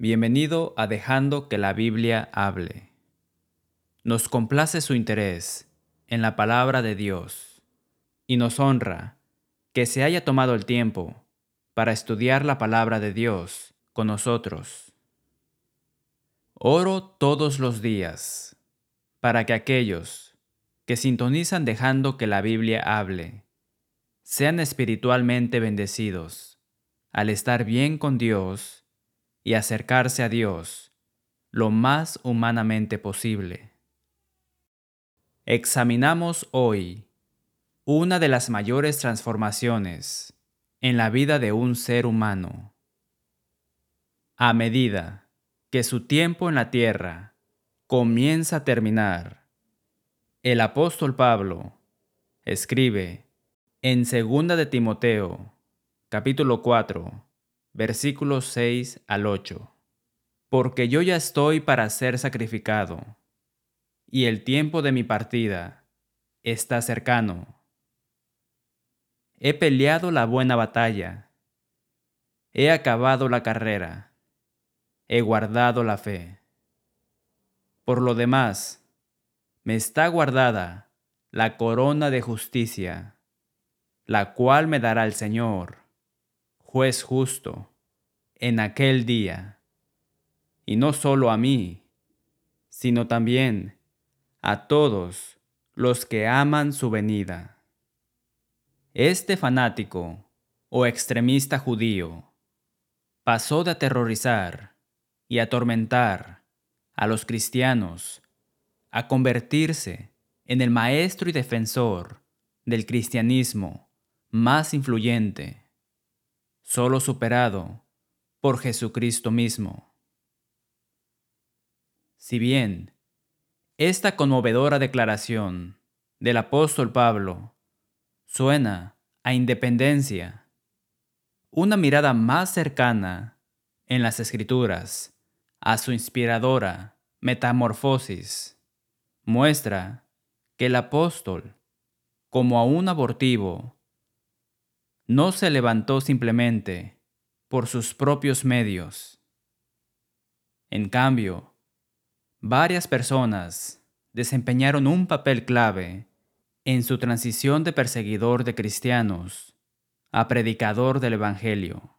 Bienvenido a Dejando que la Biblia hable. Nos complace su interés en la palabra de Dios y nos honra que se haya tomado el tiempo para estudiar la palabra de Dios con nosotros. Oro todos los días para que aquellos que sintonizan dejando que la Biblia hable sean espiritualmente bendecidos al estar bien con Dios y acercarse a Dios lo más humanamente posible. Examinamos hoy una de las mayores transformaciones en la vida de un ser humano. A medida que su tiempo en la tierra comienza a terminar, el apóstol Pablo escribe en 2 de Timoteo, capítulo 4, versículos 6 al 8. Porque yo ya estoy para ser sacrificado, y el tiempo de mi partida está cercano. He peleado la buena batalla, he acabado la carrera, he guardado la fe. Por lo demás, me está guardada la corona de justicia, la cual me dará el Señor juez justo, en aquel día, y no solo a mí, sino también a todos los que aman su venida. Este fanático o extremista judío pasó de aterrorizar y atormentar a los cristianos a convertirse en el maestro y defensor del cristianismo más influyente solo superado por Jesucristo mismo. Si bien esta conmovedora declaración del apóstol Pablo suena a independencia, una mirada más cercana en las escrituras a su inspiradora metamorfosis muestra que el apóstol, como a un abortivo, no se levantó simplemente por sus propios medios. En cambio, varias personas desempeñaron un papel clave en su transición de perseguidor de cristianos a predicador del Evangelio.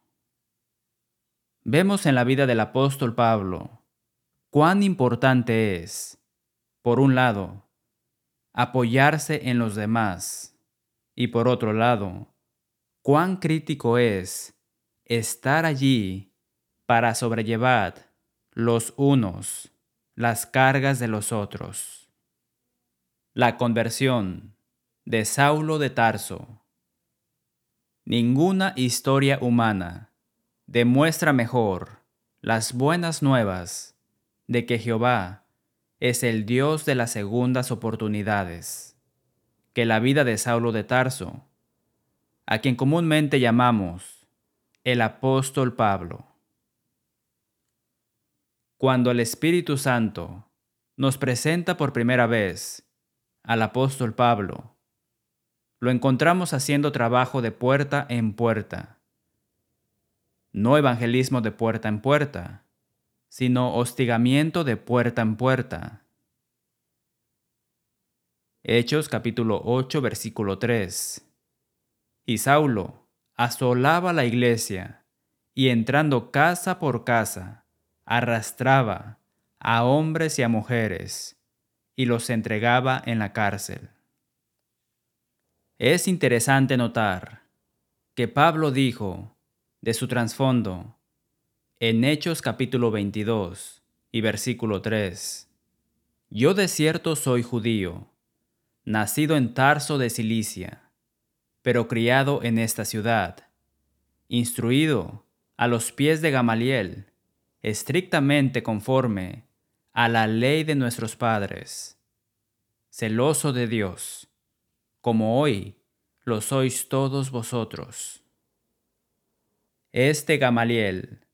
Vemos en la vida del apóstol Pablo cuán importante es, por un lado, apoyarse en los demás y por otro lado, cuán crítico es estar allí para sobrellevar los unos las cargas de los otros. La conversión de Saulo de Tarso. Ninguna historia humana demuestra mejor las buenas nuevas de que Jehová es el Dios de las segundas oportunidades que la vida de Saulo de Tarso a quien comúnmente llamamos el apóstol Pablo. Cuando el Espíritu Santo nos presenta por primera vez al apóstol Pablo, lo encontramos haciendo trabajo de puerta en puerta. No evangelismo de puerta en puerta, sino hostigamiento de puerta en puerta. Hechos capítulo 8 versículo 3. Y Saulo asolaba la iglesia y entrando casa por casa, arrastraba a hombres y a mujeres y los entregaba en la cárcel. Es interesante notar que Pablo dijo de su trasfondo en Hechos capítulo 22 y versículo 3, Yo de cierto soy judío, nacido en Tarso de Cilicia pero criado en esta ciudad, instruido a los pies de Gamaliel, estrictamente conforme a la ley de nuestros padres, celoso de Dios, como hoy lo sois todos vosotros. Este Gamaliel,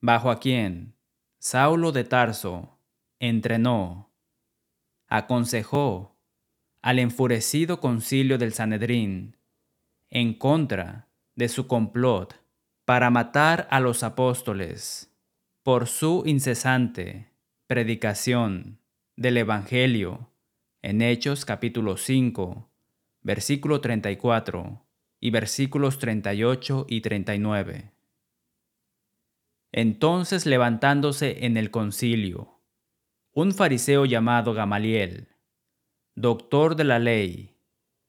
bajo a quien Saulo de Tarso entrenó, aconsejó al enfurecido concilio del Sanedrín en contra de su complot para matar a los apóstoles, por su incesante predicación del Evangelio en Hechos capítulo 5, versículo 34 y versículos 38 y 39. Entonces levantándose en el concilio, un fariseo llamado Gamaliel, doctor de la ley,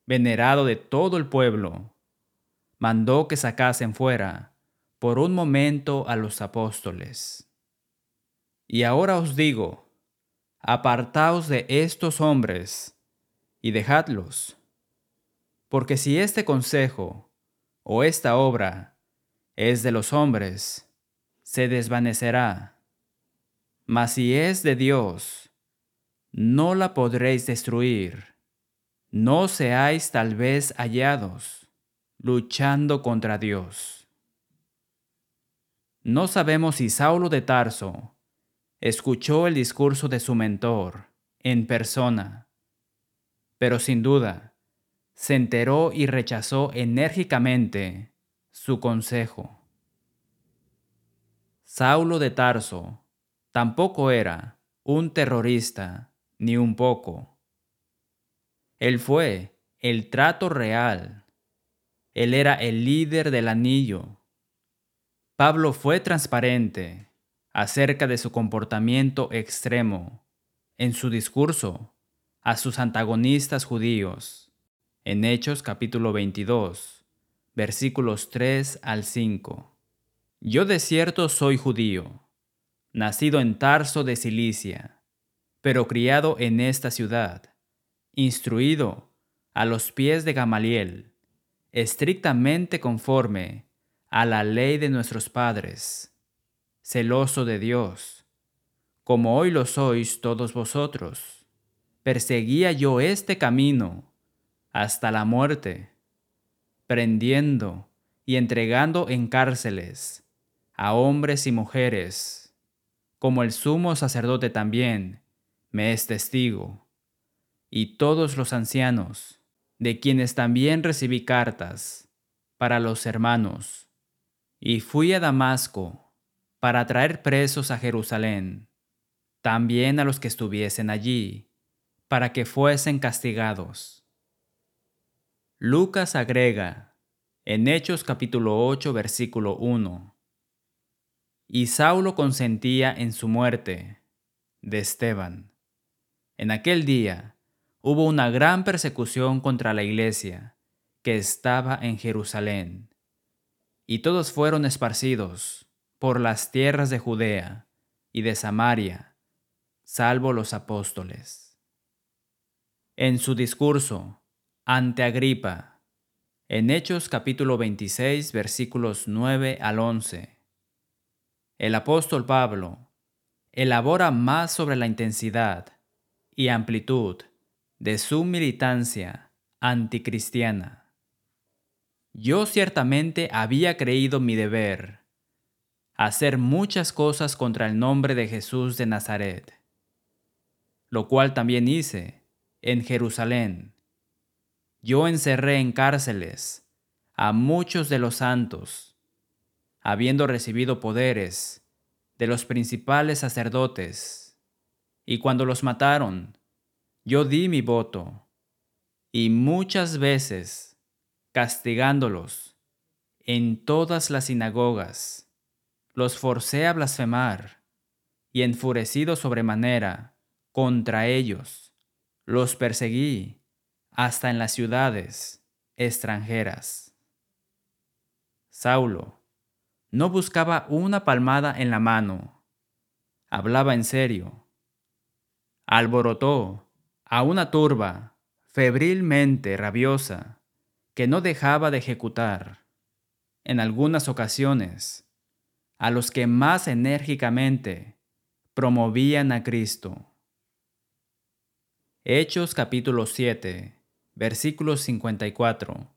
venerado de todo el pueblo, mandó que sacasen fuera por un momento a los apóstoles. Y ahora os digo, apartaos de estos hombres y dejadlos, porque si este consejo o esta obra es de los hombres, se desvanecerá. Mas si es de Dios, no la podréis destruir. No seáis tal vez hallados luchando contra Dios. No sabemos si Saulo de Tarso escuchó el discurso de su mentor en persona, pero sin duda se enteró y rechazó enérgicamente su consejo. Saulo de Tarso tampoco era un terrorista ni un poco. Él fue el trato real. Él era el líder del anillo. Pablo fue transparente acerca de su comportamiento extremo en su discurso a sus antagonistas judíos en Hechos capítulo 22, versículos 3 al 5. Yo de cierto soy judío, nacido en Tarso de Cilicia, pero criado en esta ciudad, instruido a los pies de Gamaliel, estrictamente conforme a la ley de nuestros padres celoso de Dios, como hoy lo sois todos vosotros. Perseguía yo este camino hasta la muerte, prendiendo y entregando en cárceles a hombres y mujeres, como el sumo sacerdote también me es testigo, y todos los ancianos, de quienes también recibí cartas para los hermanos, y fui a Damasco para traer presos a Jerusalén, también a los que estuviesen allí, para que fuesen castigados. Lucas agrega, en Hechos capítulo 8, versículo 1, y Saulo consentía en su muerte de Esteban. En aquel día hubo una gran persecución contra la iglesia que estaba en Jerusalén, y todos fueron esparcidos por las tierras de Judea y de Samaria, salvo los apóstoles. En su discurso ante Agripa, en Hechos capítulo 26 versículos 9 al 11, el apóstol Pablo elabora más sobre la intensidad y amplitud de su militancia anticristiana. Yo ciertamente había creído mi deber hacer muchas cosas contra el nombre de Jesús de Nazaret, lo cual también hice en Jerusalén. Yo encerré en cárceles a muchos de los santos, habiendo recibido poderes de los principales sacerdotes, y cuando los mataron, yo di mi voto, y muchas veces castigándolos en todas las sinagogas los forcé a blasfemar, y enfurecido sobremanera contra ellos, los perseguí hasta en las ciudades extranjeras. Saulo no buscaba una palmada en la mano, hablaba en serio. Alborotó a una turba febrilmente rabiosa que no dejaba de ejecutar. En algunas ocasiones a los que más enérgicamente promovían a Cristo. Hechos capítulo 7, versículos 54,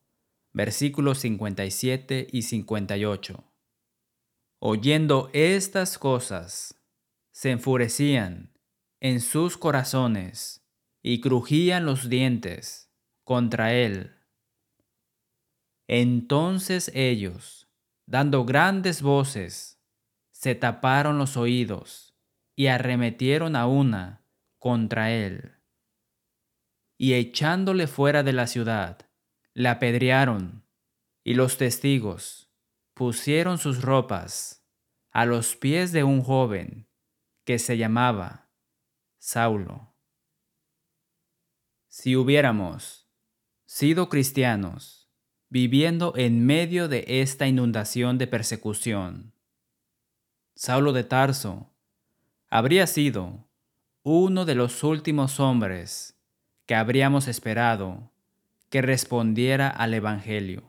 versículos 57 y 58. Oyendo estas cosas, se enfurecían en sus corazones y crujían los dientes contra él. Entonces ellos, dando grandes voces, se taparon los oídos y arremetieron a una contra él. Y echándole fuera de la ciudad, le apedrearon, y los testigos pusieron sus ropas a los pies de un joven que se llamaba Saulo. Si hubiéramos sido cristianos viviendo en medio de esta inundación de persecución, Saulo de Tarso habría sido uno de los últimos hombres que habríamos esperado que respondiera al Evangelio.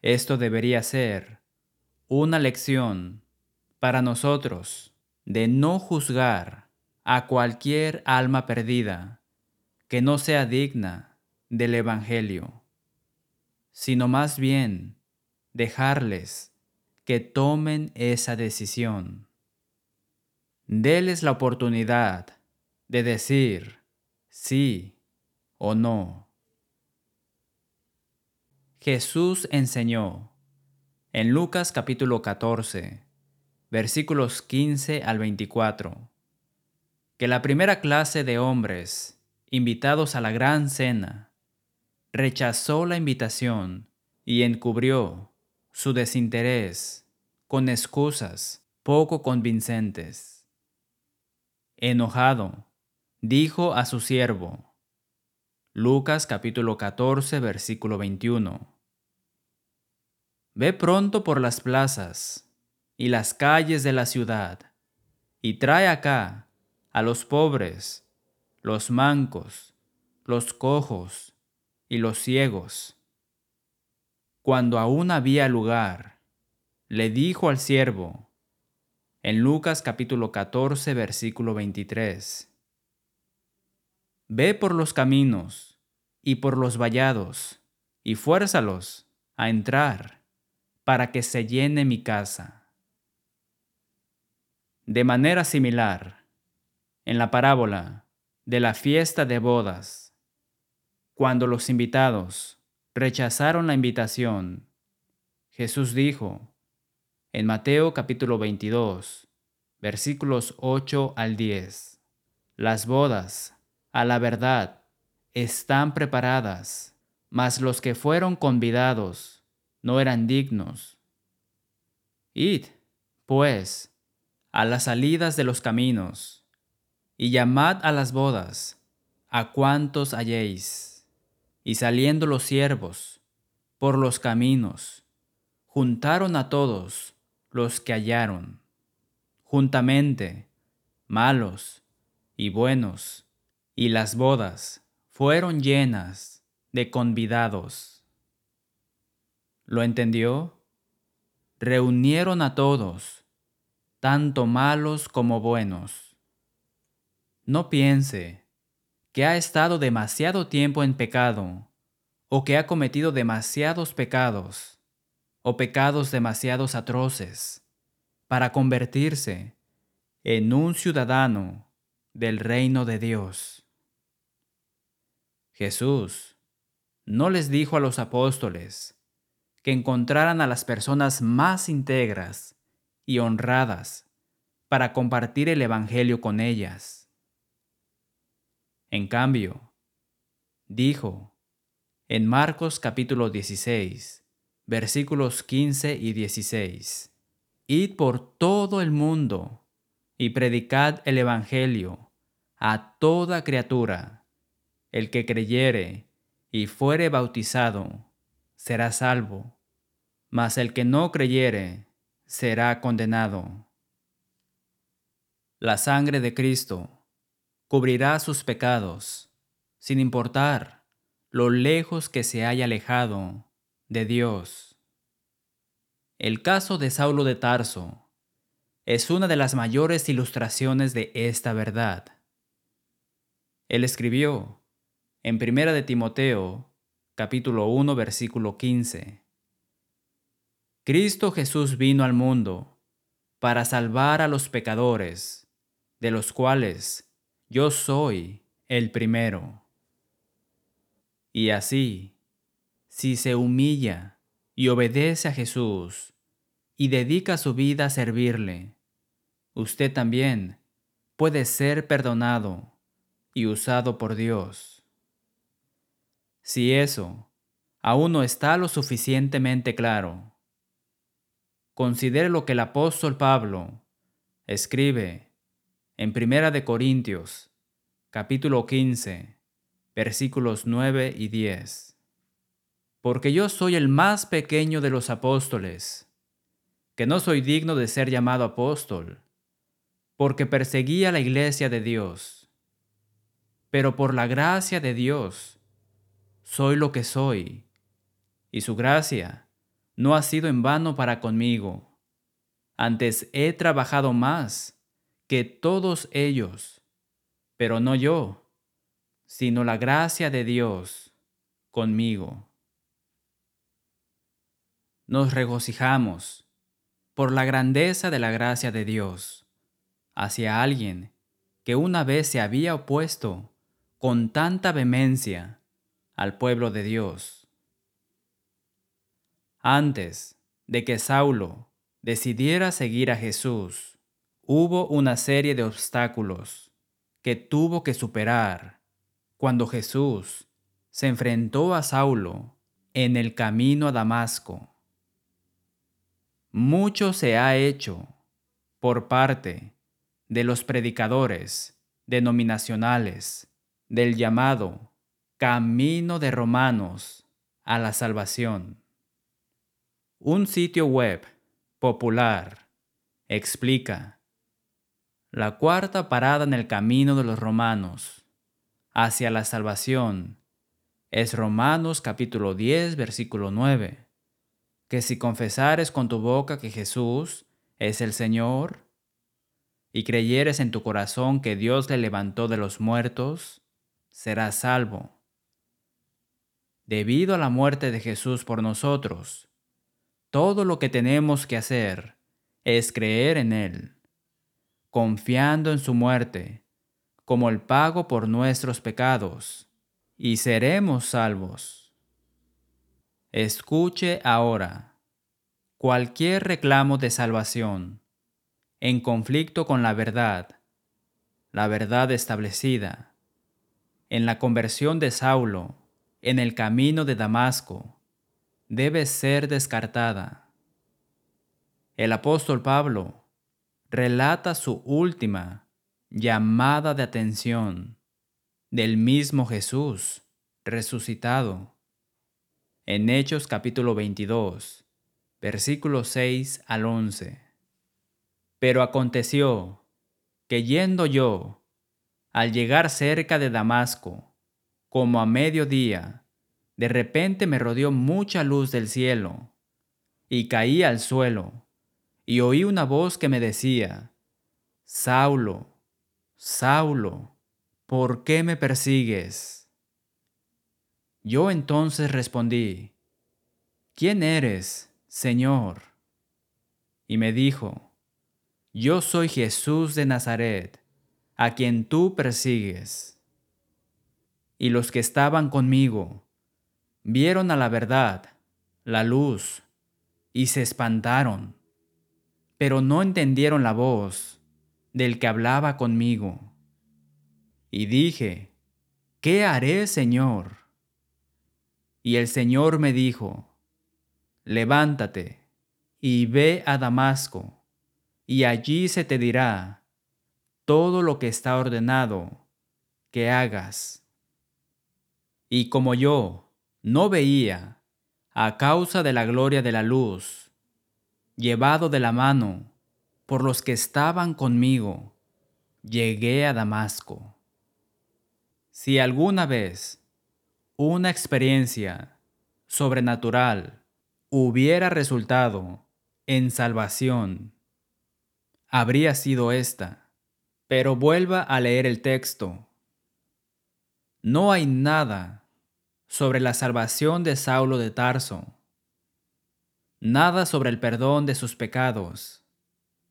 Esto debería ser una lección para nosotros de no juzgar a cualquier alma perdida que no sea digna del Evangelio, sino más bien dejarles que tomen esa decisión. Deles la oportunidad de decir sí o no. Jesús enseñó en Lucas capítulo 14, versículos 15 al 24, que la primera clase de hombres invitados a la gran cena, rechazó la invitación y encubrió su desinterés con excusas poco convincentes. Enojado, dijo a su siervo, Lucas capítulo 14 versículo 21, Ve pronto por las plazas y las calles de la ciudad, y trae acá a los pobres, los mancos, los cojos y los ciegos. Cuando aún había lugar, le dijo al siervo, en Lucas capítulo 14 versículo 23, Ve por los caminos y por los vallados, y fuérzalos a entrar, para que se llene mi casa. De manera similar, en la parábola, de la fiesta de bodas. Cuando los invitados rechazaron la invitación, Jesús dijo en Mateo capítulo 22, versículos 8 al 10, Las bodas, a la verdad, están preparadas, mas los que fueron convidados no eran dignos. Id, pues, a las salidas de los caminos, y llamad a las bodas a cuantos halléis. Y saliendo los siervos por los caminos, juntaron a todos los que hallaron, juntamente, malos y buenos, y las bodas fueron llenas de convidados. ¿Lo entendió? Reunieron a todos, tanto malos como buenos no piense que ha estado demasiado tiempo en pecado, o que ha cometido demasiados pecados, o pecados demasiados atroces, para convertirse en un ciudadano del reino de Dios. Jesús no les dijo a los apóstoles que encontraran a las personas más íntegras y honradas para compartir el Evangelio con ellas en cambio, dijo en Marcos capítulo 16, versículos 15 y 16, Id por todo el mundo y predicad el Evangelio a toda criatura. El que creyere y fuere bautizado será salvo, mas el que no creyere será condenado. La sangre de Cristo cubrirá sus pecados, sin importar lo lejos que se haya alejado de Dios. El caso de Saulo de Tarso es una de las mayores ilustraciones de esta verdad. Él escribió en Primera de Timoteo, capítulo 1, versículo 15. Cristo Jesús vino al mundo para salvar a los pecadores, de los cuales yo soy el primero. Y así, si se humilla y obedece a Jesús, y dedica su vida a servirle, usted también puede ser perdonado y usado por Dios. Si eso aún no está lo suficientemente claro, considere lo que el apóstol Pablo escribe en Primera de Corintios, capítulo 15, versículos 9 y 10. Porque yo soy el más pequeño de los apóstoles, que no soy digno de ser llamado apóstol, porque perseguía la iglesia de Dios. Pero por la gracia de Dios, soy lo que soy, y su gracia no ha sido en vano para conmigo. Antes he trabajado más que todos ellos, pero no yo, sino la gracia de Dios conmigo. Nos regocijamos por la grandeza de la gracia de Dios hacia alguien que una vez se había opuesto con tanta vehemencia al pueblo de Dios. Antes de que Saulo decidiera seguir a Jesús, hubo una serie de obstáculos que tuvo que superar cuando Jesús se enfrentó a Saulo en el camino a Damasco. Mucho se ha hecho por parte de los predicadores denominacionales del llamado Camino de Romanos a la Salvación. Un sitio web popular explica la cuarta parada en el camino de los romanos hacia la salvación. Es Romanos capítulo 10 versículo 9, que si confesares con tu boca que Jesús es el Señor y creyeres en tu corazón que Dios le levantó de los muertos, serás salvo. Debido a la muerte de Jesús por nosotros, todo lo que tenemos que hacer es creer en Él, confiando en su muerte como el pago por nuestros pecados, y seremos salvos. Escuche ahora cualquier reclamo de salvación en conflicto con la verdad, la verdad establecida, en la conversión de Saulo, en el camino de Damasco, debe ser descartada. El apóstol Pablo relata su última llamada de atención del mismo Jesús resucitado en Hechos capítulo 22, versículos 6 al 11. Pero aconteció que yendo yo, al llegar cerca de Damasco, como a mediodía, de repente me rodeó mucha luz del cielo, y caí al suelo, y oí una voz que me decía, Saulo, Saulo, ¿por qué me persigues? Yo entonces respondí, ¿quién eres, Señor? Y me dijo, yo soy Jesús de Nazaret, a quien tú persigues. Y los que estaban conmigo vieron a la verdad, la luz, y se espantaron, pero no entendieron la voz del que hablaba conmigo. Y dije, ¿qué haré, Señor? Y el Señor me dijo, levántate y ve a Damasco y allí se te dirá todo lo que está ordenado que hagas. Y como yo no veía, a causa de la gloria de la luz, llevado de la mano por los que estaban conmigo, llegué a Damasco. Si alguna vez una experiencia sobrenatural hubiera resultado en salvación, habría sido esta. Pero vuelva a leer el texto. No hay nada sobre la salvación de Saulo de Tarso, nada sobre el perdón de sus pecados,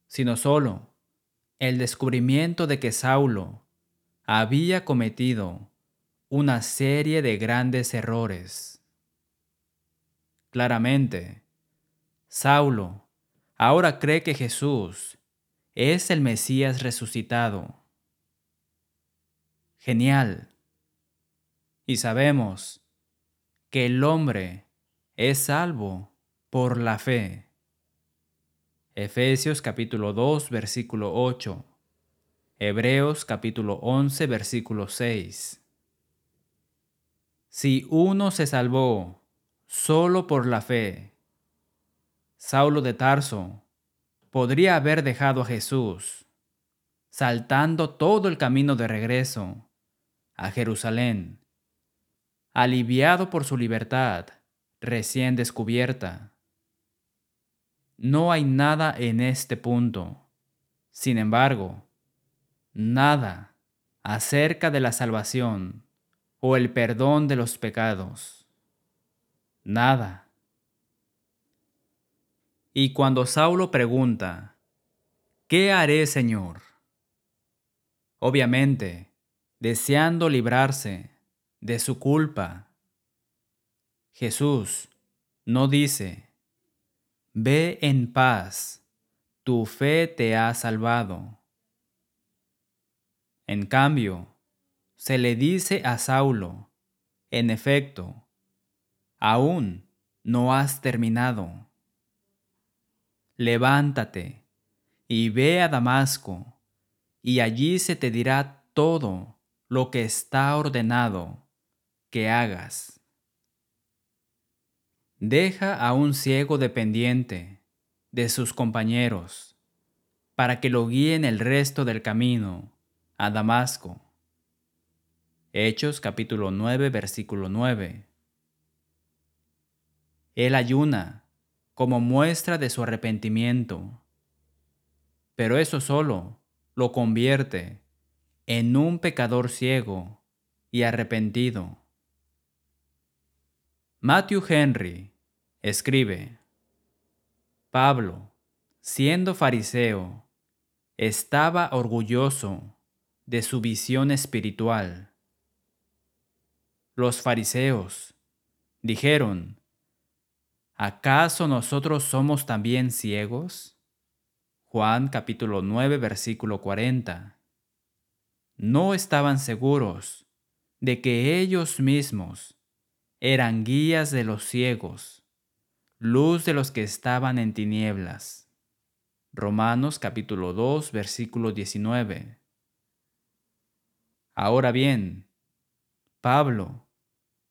sino solo el descubrimiento de que Saulo había cometido una serie de grandes errores. Claramente, Saulo ahora cree que Jesús es el Mesías resucitado. Genial. Y sabemos que el hombre es salvo por la fe. Efesios capítulo 2 versículo 8. Hebreos capítulo 11 versículo 6. Si uno se salvó solo por la fe, Saulo de Tarso podría haber dejado a Jesús, saltando todo el camino de regreso a Jerusalén, aliviado por su libertad recién descubierta. No hay nada en este punto, sin embargo, nada acerca de la salvación o el perdón de los pecados. Nada. Y cuando Saulo pregunta, ¿qué haré, Señor? Obviamente, deseando librarse de su culpa, Jesús no dice, Ve en paz, tu fe te ha salvado. En cambio, se le dice a Saulo, en efecto, aún no has terminado. Levántate y ve a Damasco, y allí se te dirá todo lo que está ordenado que hagas. Deja a un ciego dependiente de sus compañeros para que lo guíen el resto del camino a Damasco. Hechos capítulo 9 versículo 9. Él ayuna como muestra de su arrepentimiento, pero eso solo lo convierte en un pecador ciego y arrepentido. Matthew Henry escribe, Pablo, siendo fariseo, estaba orgulloso de su visión espiritual. Los fariseos dijeron, ¿acaso nosotros somos también ciegos? Juan capítulo 9 versículo 40. No estaban seguros de que ellos mismos eran guías de los ciegos, luz de los que estaban en tinieblas. Romanos capítulo 2 versículo 19. Ahora bien, Pablo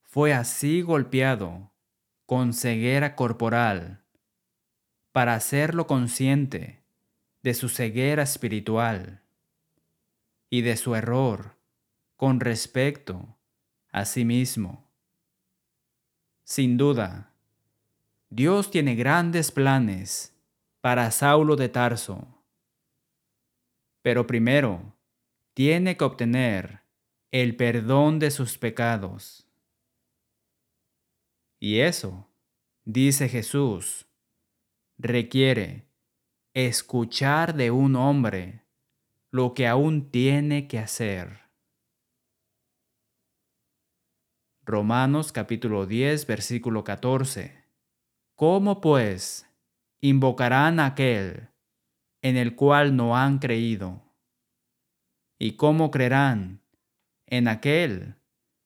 fue así golpeado con ceguera corporal para hacerlo consciente de su ceguera espiritual y de su error con respecto a sí mismo. Sin duda, Dios tiene grandes planes para Saulo de Tarso. Pero primero, tiene que obtener el perdón de sus pecados. Y eso, dice Jesús, requiere escuchar de un hombre lo que aún tiene que hacer. Romanos capítulo 10, versículo 14. ¿Cómo pues invocarán a aquel en el cual no han creído? ¿Y cómo creerán en aquel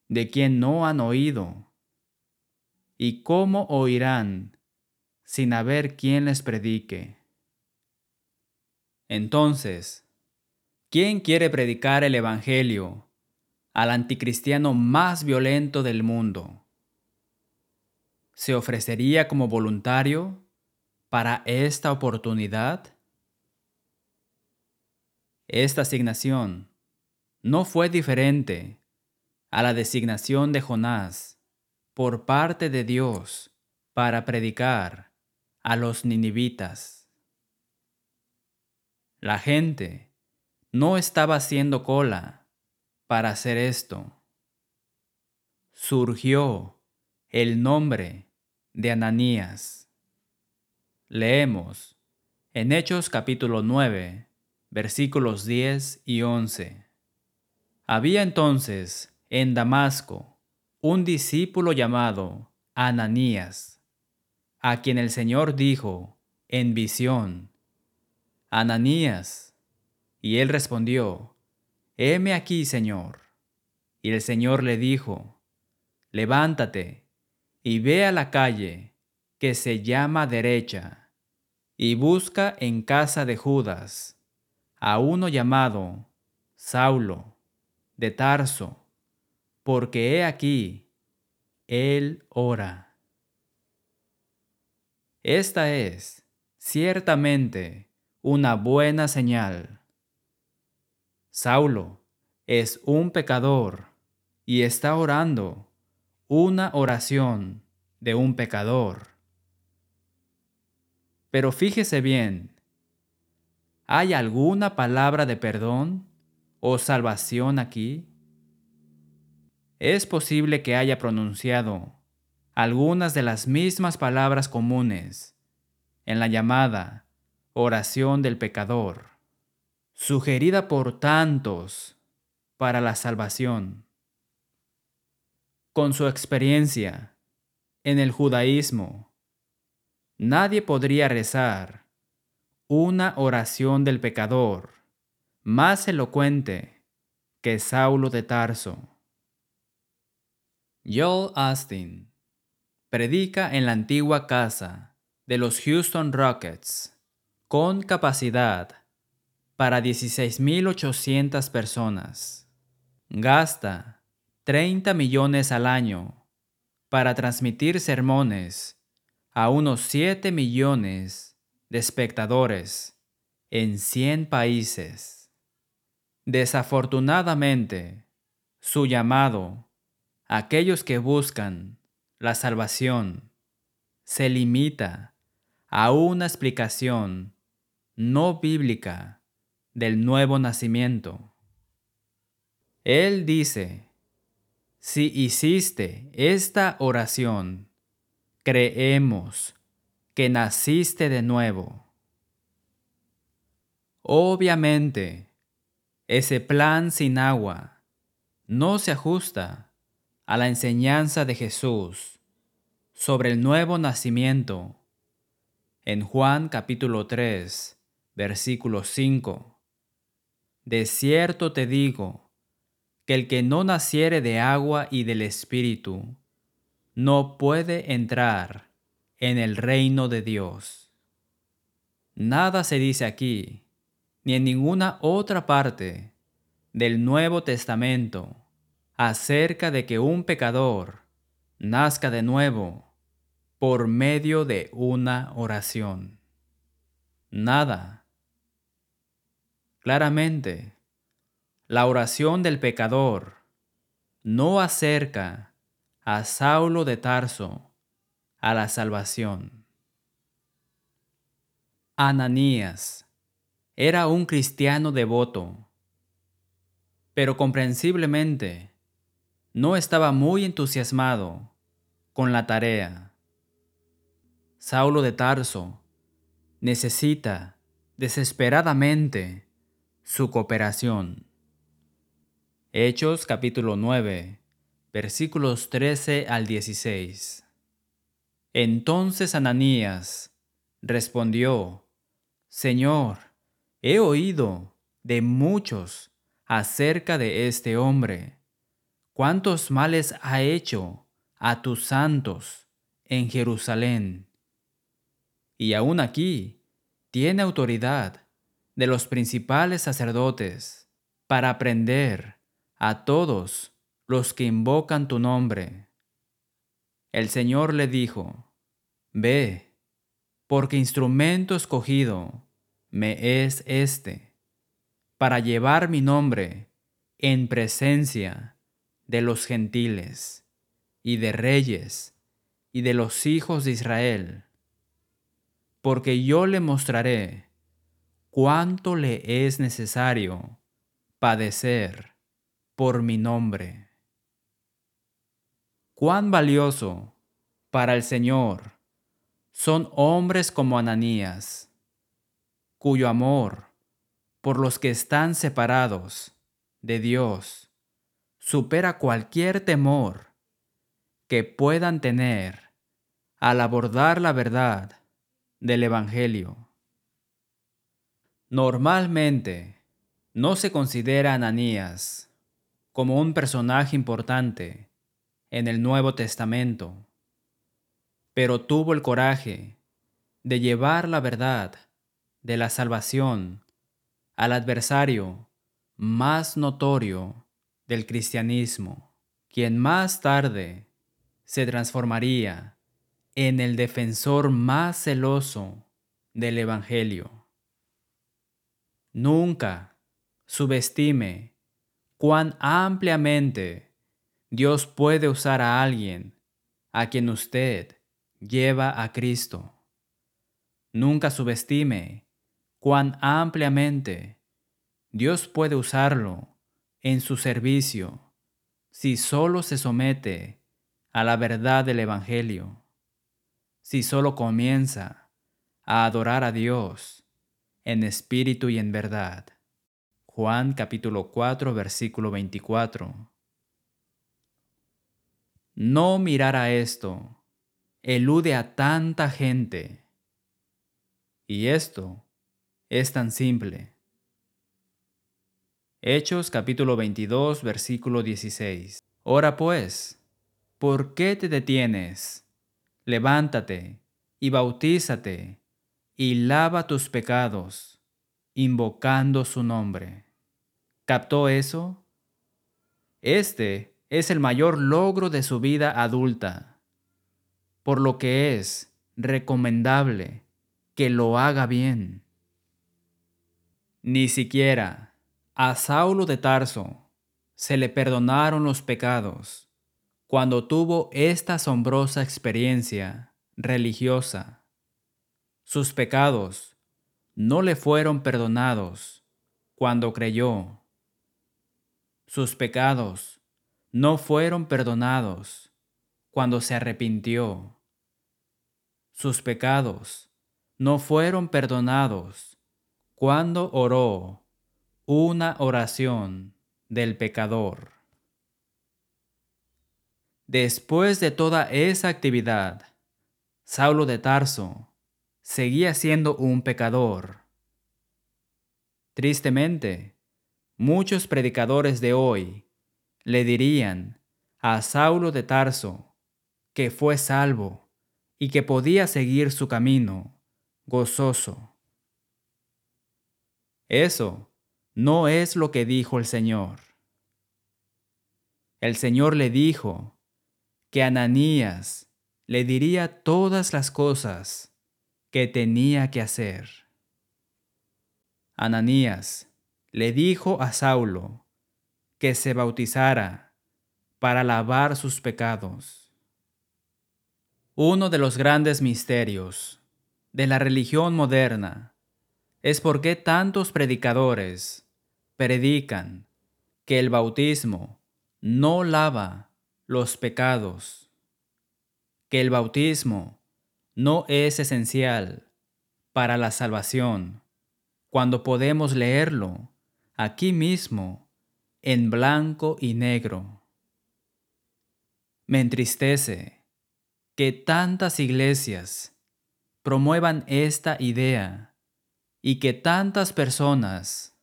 de quien no han oído? ¿Y cómo oirán sin haber quien les predique? Entonces, ¿quién quiere predicar el Evangelio al anticristiano más violento del mundo. ¿Se ofrecería como voluntario para esta oportunidad? Esta asignación no fue diferente a la designación de Jonás por parte de Dios para predicar a los ninivitas. La gente no estaba haciendo cola para hacer esto. Surgió el nombre de Ananías. Leemos en Hechos capítulo 9, versículos 10 y 11. Había entonces en Damasco un discípulo llamado Ananías, a quien el Señor dijo en visión, Ananías. Y él respondió, Heme aquí, Señor. Y el Señor le dijo, Levántate y ve a la calle que se llama derecha, y busca en casa de Judas a uno llamado Saulo de Tarso, porque he aquí, él ora. Esta es, ciertamente, una buena señal. Saulo es un pecador y está orando una oración de un pecador. Pero fíjese bien, ¿hay alguna palabra de perdón o salvación aquí? Es posible que haya pronunciado algunas de las mismas palabras comunes en la llamada oración del pecador, sugerida por tantos para la salvación. Con su experiencia en el judaísmo, nadie podría rezar una oración del pecador más elocuente que Saulo de Tarso. Joel Austin predica en la antigua casa de los Houston Rockets con capacidad para 16.800 personas. Gasta 30 millones al año para transmitir sermones a unos 7 millones de espectadores en 100 países. Desafortunadamente, su llamado a aquellos que buscan la salvación se limita a una explicación no bíblica del nuevo nacimiento. Él dice, si hiciste esta oración, creemos que naciste de nuevo. Obviamente, ese plan sin agua no se ajusta a la enseñanza de Jesús sobre el nuevo nacimiento en Juan capítulo 3, versículo 5. De cierto te digo, que el que no naciere de agua y del Espíritu, no puede entrar en el reino de Dios. Nada se dice aquí, ni en ninguna otra parte del Nuevo Testamento, acerca de que un pecador nazca de nuevo por medio de una oración. Nada. Claramente, la oración del pecador no acerca a Saulo de Tarso a la salvación. Ananías era un cristiano devoto, pero comprensiblemente no estaba muy entusiasmado con la tarea. Saulo de Tarso necesita desesperadamente su cooperación. Hechos capítulo 9, versículos 13 al 16. Entonces Ananías respondió, Señor, he oído de muchos acerca de este hombre, cuántos males ha hecho a tus santos en Jerusalén y aún aquí tiene autoridad de los principales sacerdotes para aprender a todos los que invocan tu nombre. El Señor le dijo, Ve, porque instrumento escogido me es este, para llevar mi nombre en presencia de los gentiles y de reyes y de los hijos de Israel porque yo le mostraré cuánto le es necesario padecer por mi nombre. Cuán valioso para el Señor son hombres como Ananías, cuyo amor por los que están separados de Dios supera cualquier temor que puedan tener al abordar la verdad del Evangelio. Normalmente no se considera Ananías como un personaje importante en el Nuevo Testamento, pero tuvo el coraje de llevar la verdad de la salvación al adversario más notorio del cristianismo, quien más tarde se transformaría en el defensor más celoso del Evangelio. Nunca subestime cuán ampliamente Dios puede usar a alguien a quien usted lleva a Cristo. Nunca subestime cuán ampliamente Dios puede usarlo en su servicio si solo se somete a la verdad del Evangelio, si solo comienza a adorar a Dios en espíritu y en verdad. Juan capítulo 4 versículo 24. No mirar a esto elude a tanta gente. Y esto es tan simple. Hechos capítulo 22 versículo 16. Ora pues, ¿por qué te detienes? Levántate y bautízate y lava tus pecados, invocando su nombre. ¿Captó eso? Este es el mayor logro de su vida adulta, por lo que es recomendable que lo haga bien. Ni siquiera a Saulo de Tarso se le perdonaron los pecados cuando tuvo esta asombrosa experiencia religiosa. Sus pecados no le fueron perdonados cuando creyó. Sus pecados no fueron perdonados cuando se arrepintió. Sus pecados no fueron perdonados cuando oró una oración del pecador. Después de toda esa actividad, Saulo de Tarso seguía siendo un pecador. Tristemente, muchos predicadores de hoy le dirían a Saulo de Tarso que fue salvo y que podía seguir su camino gozoso. Eso no es lo que dijo el Señor. El Señor le dijo que Ananías le diría todas las cosas que tenía que hacer. Ananías le dijo a Saulo que se bautizara para lavar sus pecados. Uno de los grandes misterios de la religión moderna es por qué tantos predicadores predican que el bautismo no lava los pecados, que el bautismo no es esencial para la salvación, cuando podemos leerlo aquí mismo en blanco y negro. Me entristece que tantas iglesias promuevan esta idea y que tantas personas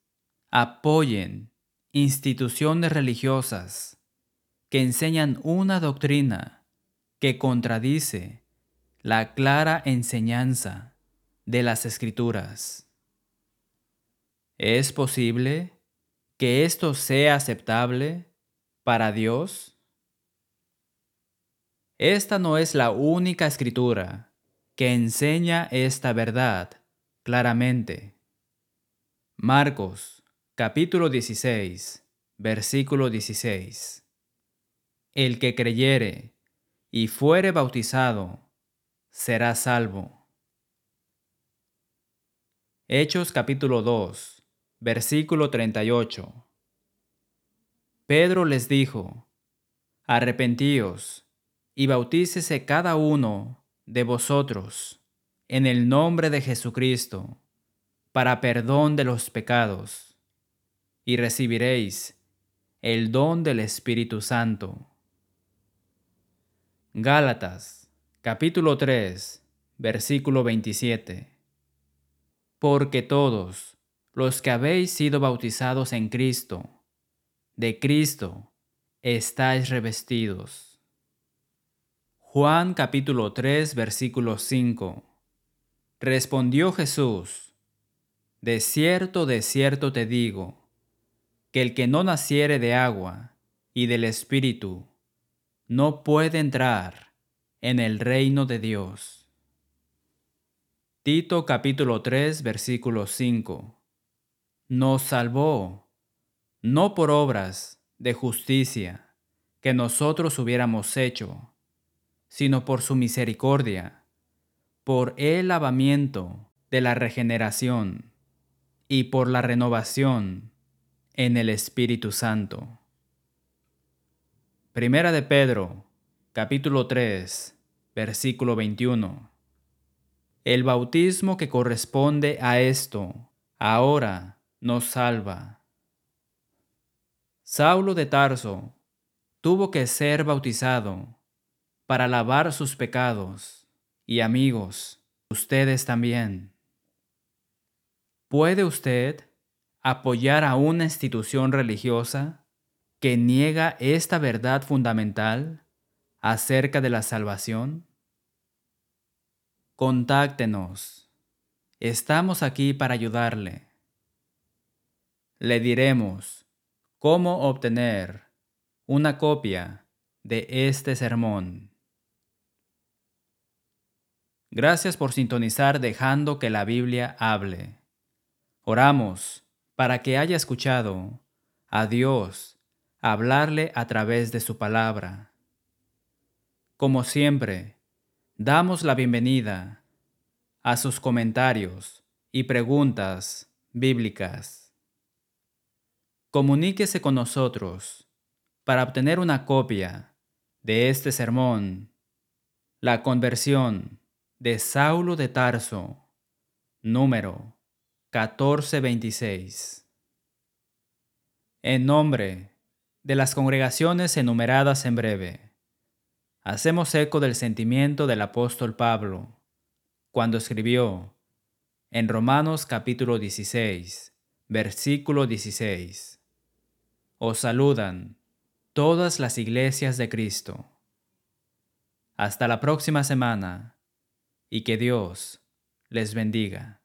apoyen instituciones religiosas que enseñan una doctrina que contradice la clara enseñanza de las escrituras. ¿Es posible que esto sea aceptable para Dios? Esta no es la única escritura que enseña esta verdad claramente. Marcos capítulo 16, versículo 16. El que creyere y fuere bautizado será salvo. Hechos capítulo 2, versículo 38. Pedro les dijo, Arrepentíos y bautícese cada uno de vosotros en el nombre de Jesucristo para perdón de los pecados y recibiréis el don del Espíritu Santo. Gálatas capítulo 3 versículo 27. Porque todos los que habéis sido bautizados en Cristo, de Cristo estáis revestidos. Juan capítulo 3 versículo 5. Respondió Jesús, De cierto, de cierto te digo, que el que no naciere de agua y del Espíritu, no puede entrar en el reino de Dios. Tito capítulo 3 versículo 5. Nos salvó, no por obras de justicia que nosotros hubiéramos hecho, sino por su misericordia por el lavamiento de la regeneración y por la renovación en el Espíritu Santo. Primera de Pedro, capítulo 3, versículo 21. El bautismo que corresponde a esto ahora nos salva. Saulo de Tarso tuvo que ser bautizado para lavar sus pecados y amigos, ustedes también. ¿Puede usted apoyar a una institución religiosa que niega esta verdad fundamental acerca de la salvación? Contáctenos. Estamos aquí para ayudarle. Le diremos cómo obtener una copia de este sermón. Gracias por sintonizar dejando que la Biblia hable. Oramos para que haya escuchado a Dios hablarle a través de su palabra. Como siempre, damos la bienvenida a sus comentarios y preguntas bíblicas. Comuníquese con nosotros para obtener una copia de este sermón, La conversión de Saulo de Tarso, número 1426. En nombre de las congregaciones enumeradas en breve, hacemos eco del sentimiento del apóstol Pablo cuando escribió en Romanos capítulo 16, versículo 16. Os saludan todas las iglesias de Cristo. Hasta la próxima semana y que Dios les bendiga.